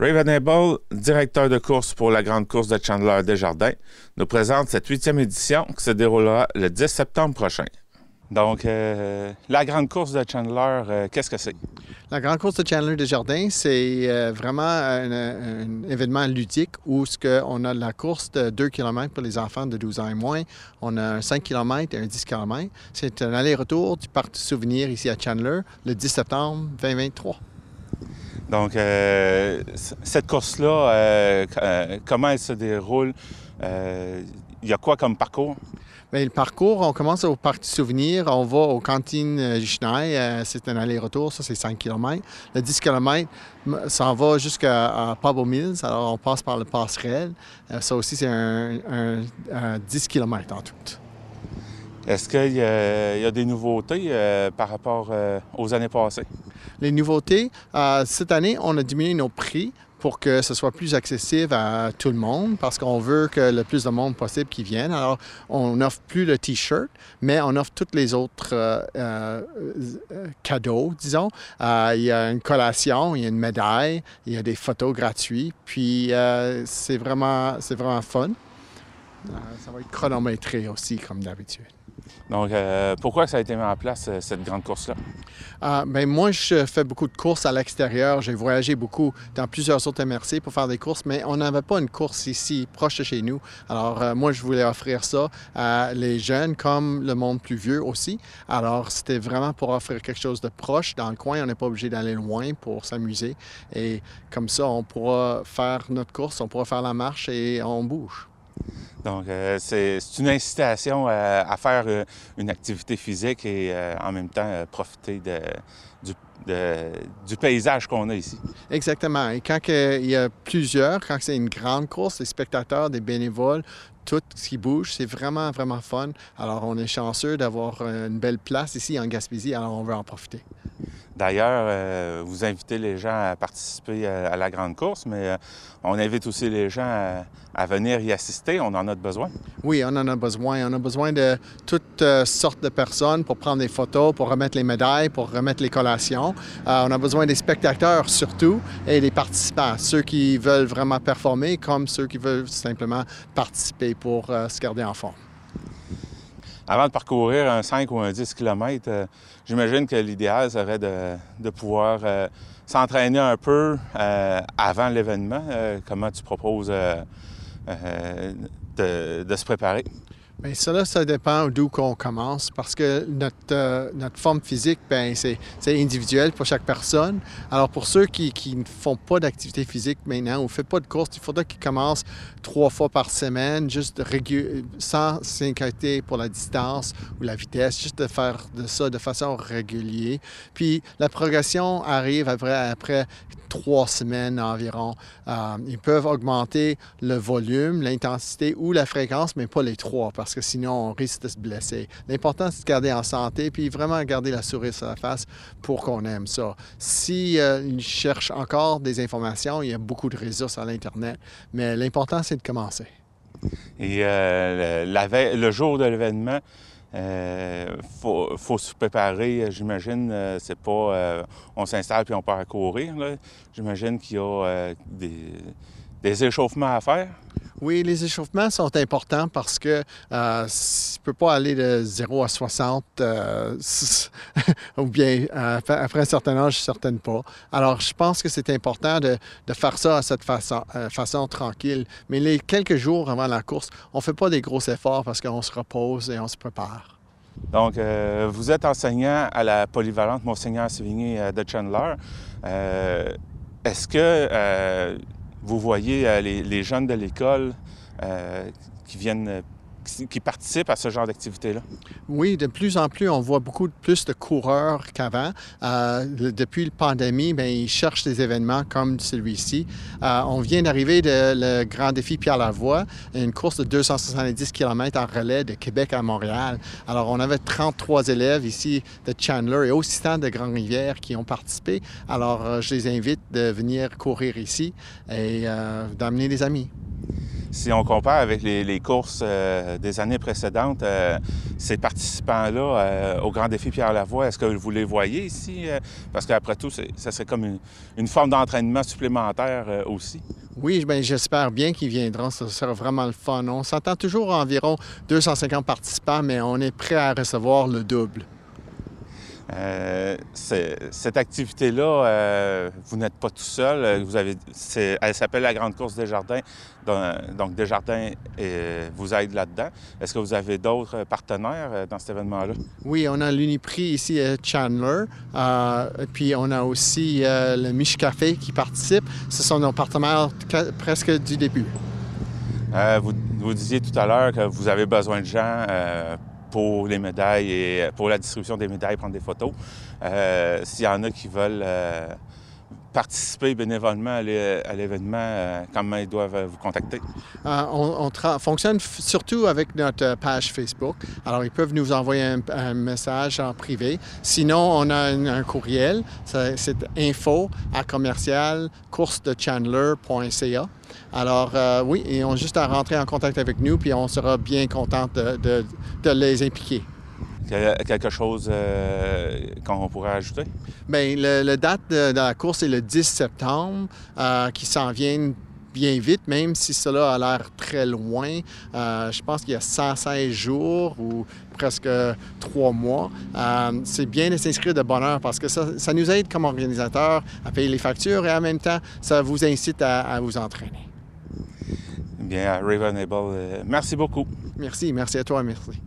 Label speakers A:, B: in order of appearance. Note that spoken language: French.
A: Ray Venable, directeur de course pour la Grande Course de Chandler Desjardins, nous présente cette huitième édition qui se déroulera le 10 septembre prochain. Donc, euh, la Grande Course de Chandler, euh, qu'est-ce que c'est?
B: La Grande Course de Chandler Desjardins, c'est euh, vraiment un, un, événement ludique où ce que on a la course de 2 km pour les enfants de 12 ans et moins. On a un 5 km et un 10 km. C'est un aller-retour du parc de souvenirs ici à Chandler le 10 septembre 2023.
A: Donc, euh, cette course-là, euh, euh, comment elle se déroule? Il y a quoi comme parcours?
B: Bien, le parcours, on commence au parc du souvenir, on va aux cantines Gishnay, c'est un aller-retour, ça c'est 5 km. Le 10 km, ça va jusqu'à Pablo Mills, alors on passe par le passerelle. Ça aussi, c'est un, un, un 10 km en tout.
A: Est-ce qu'il y, y, a des nouveautés par rapport aux années passées?
B: Les nouveautés, euh, cette année, on a diminué nos prix pour que ce soit plus accessible à tout le monde parce qu'on veut que le plus de monde possible qui vienne. Alors, on n'offre plus le T-shirt, mais on offre tous les autres euh, euh, cadeaux, disons. Il y a une collation, il y a une médaille, il y a des photos gratuites, puis c'est vraiment, c'est vraiment fun. ça va être chronométré aussi, comme d'habitude.
A: Donc, euh, pourquoi ça a été mis en place, euh, cette grande course-là?
B: Euh, ben, moi, je fais beaucoup de courses à l'extérieur. J'ai voyagé beaucoup dans plusieurs autres MRC pour faire des courses, mais on n'avait pas une course ici, proche de chez nous. Alors, euh, moi, je voulais offrir ça à les jeunes comme le monde plus vieux aussi. Alors, c'était vraiment pour offrir quelque chose de proche dans le coin. On n'est pas obligé d'aller loin pour s'amuser. Et comme ça, on pourra faire notre course, on pourra faire la marche et on bouge.
A: Donc, euh, c'est une incitation à, faire euh, une activité physique et euh, en même temps profiter du, du, paysage qu'on a ici.
B: Exactement. Et quand il y a plusieurs, quand c'est une grande course, les spectateurs, des bénévoles, tout ce qui bouge, c'est vraiment, vraiment fun. Alors, on est chanceux d'avoir une belle place ici en Gaspésie, alors on veut en profiter.
A: D'ailleurs, euh, vous invitez les gens à participer à, la grande course, mais euh, on invite aussi les gens à, venir y assister. On en a besoin.
B: Oui, on en a besoin. On a besoin de toutes euh, sortes de personnes pour prendre des photos, pour remettre les médailles, pour remettre les collations. On a besoin des spectateurs surtout et des participants, ceux qui veulent vraiment performer comme ceux qui veulent simplement participer pour se garder en forme
A: avant de parcourir un 5 ou un 10 km, euh, j'imagine que l'idéal serait de, de pouvoir euh, s'entraîner un peu euh, avant l'événement. comment tu proposes de, de, se préparer?
B: Bien, ça, ça dépend d'où qu'on commence parce que notre, euh, notre forme physique, bien, c'est, individuel pour chaque personne. Alors, pour ceux qui, qui ne font pas d'activité physique maintenant ou ne font pas de course, il faudra qu'ils commencent trois fois par semaine, juste régu- sans s'inquiéter pour la distance ou la vitesse, juste de faire de ça de façon régulière. Puis, la progression arrive après, après trois semaines environ. Euh, ils peuvent augmenter le volume, l'intensité ou la fréquence, mais pas les trois que sinon on risque de se blesser. L'important, c'est de garder en santé puis vraiment garder la souris sur la face pour qu'on aime ça. Si euh, ils cherchent encore des informations, il y a beaucoup de réseaux sur l'Internet, mais l'important, c'est de commencer.
A: Et euh, le jour de l'événement, il euh, faut, se préparer, j'imagine. C'est pas on s'installe puis on part à courir. J'imagine qu'il y a des, des, échauffements à faire?
B: Oui, les échauffements sont importants parce que euh, tu ne peux pas aller de 0 à 60 euh, ou bien euh, après un certain âge, certaines pas. Alors, je pense que c'est important de, de, faire ça à cette façon, euh, façon tranquille. Mais les quelques jours avant la course, on ne fait pas des gros efforts parce qu'on se repose et on se prépare.
A: Donc, euh, vous êtes enseignant à la polyvalente Monseigneur Sévigné de Chandler. Euh, est-ce que vous voyez euh, les, les, jeunes de l'école euh, qui viennent qui participent à ce genre d'activité-là?
B: Oui, de plus en plus, on voit beaucoup plus de coureurs qu'avant. Euh, depuis la pandémie, bien, ils cherchent des événements comme celui-ci. Euh, on vient d'arriver de le grand défi Pierre Lavoie, une course de 270 km en relais de Québec à Montréal. Alors, on avait 33 élèves ici de Chandler et aussi tant de Grand-Rivière qui ont participé. Alors, euh, je les invite de venir courir ici et d'amener des amis.
A: Si on compare avec les, courses euh, des années précédentes, euh, ces participants-là euh, au Grand Défi Pierre Lavoie, est-ce que vous les voyez ici? parce qu'après tout, ça serait comme une, forme d'entraînement supplémentaire aussi.
B: Oui, bien, j'espère bien qu'ils viendront. Ce sera vraiment le fun. On s'entend toujours environ 250 participants, mais on est prêt à recevoir le double.
A: Euh, cette activité-là, euh, vous n'êtes pas tout seul. Euh, vous avez, elle s'appelle la Grande Course des Jardins. Donc, Desjardins vous aide là-dedans. Est-ce que vous avez d'autres partenaires dans cet événement-là?
B: Oui, on a l'Uniprix ici à Chandler. puis on a aussi le Mich Café qui participe. Ce sont nos partenaires presque du début.
A: vous, vous, disiez tout à l'heure que vous avez besoin de gens pour les médailles et pour la distribution des médailles, prendre des photos. Euh, s'il y en a qui veulent euh, participer bénévolement à l'événement, euh, comment ils doivent vous contacter?
B: on, fonctionne surtout avec notre page Facebook. Alors, ils peuvent nous envoyer un, message en privé. Sinon, on a un, courriel. C'est info à commercial alors, euh, oui, ils ont juste à rentrer en contact avec nous, puis on sera bien content de, les impliquer.
A: Quelque chose euh, qu'on pourrait ajouter?
B: Bien, la date de, la course est le 10 septembre, euh, qui s'en vient bien vite, même si cela a l'air très loin. je pense qu'il y a 116 jours ou presque trois mois. c'est bien de s'inscrire de bonne heure parce que ça, nous aide comme organisateur à payer les factures et en même temps, ça vous incite à vous entraîner
A: bien, Ravenable. Euh, merci beaucoup.
B: Merci, merci à toi, merci.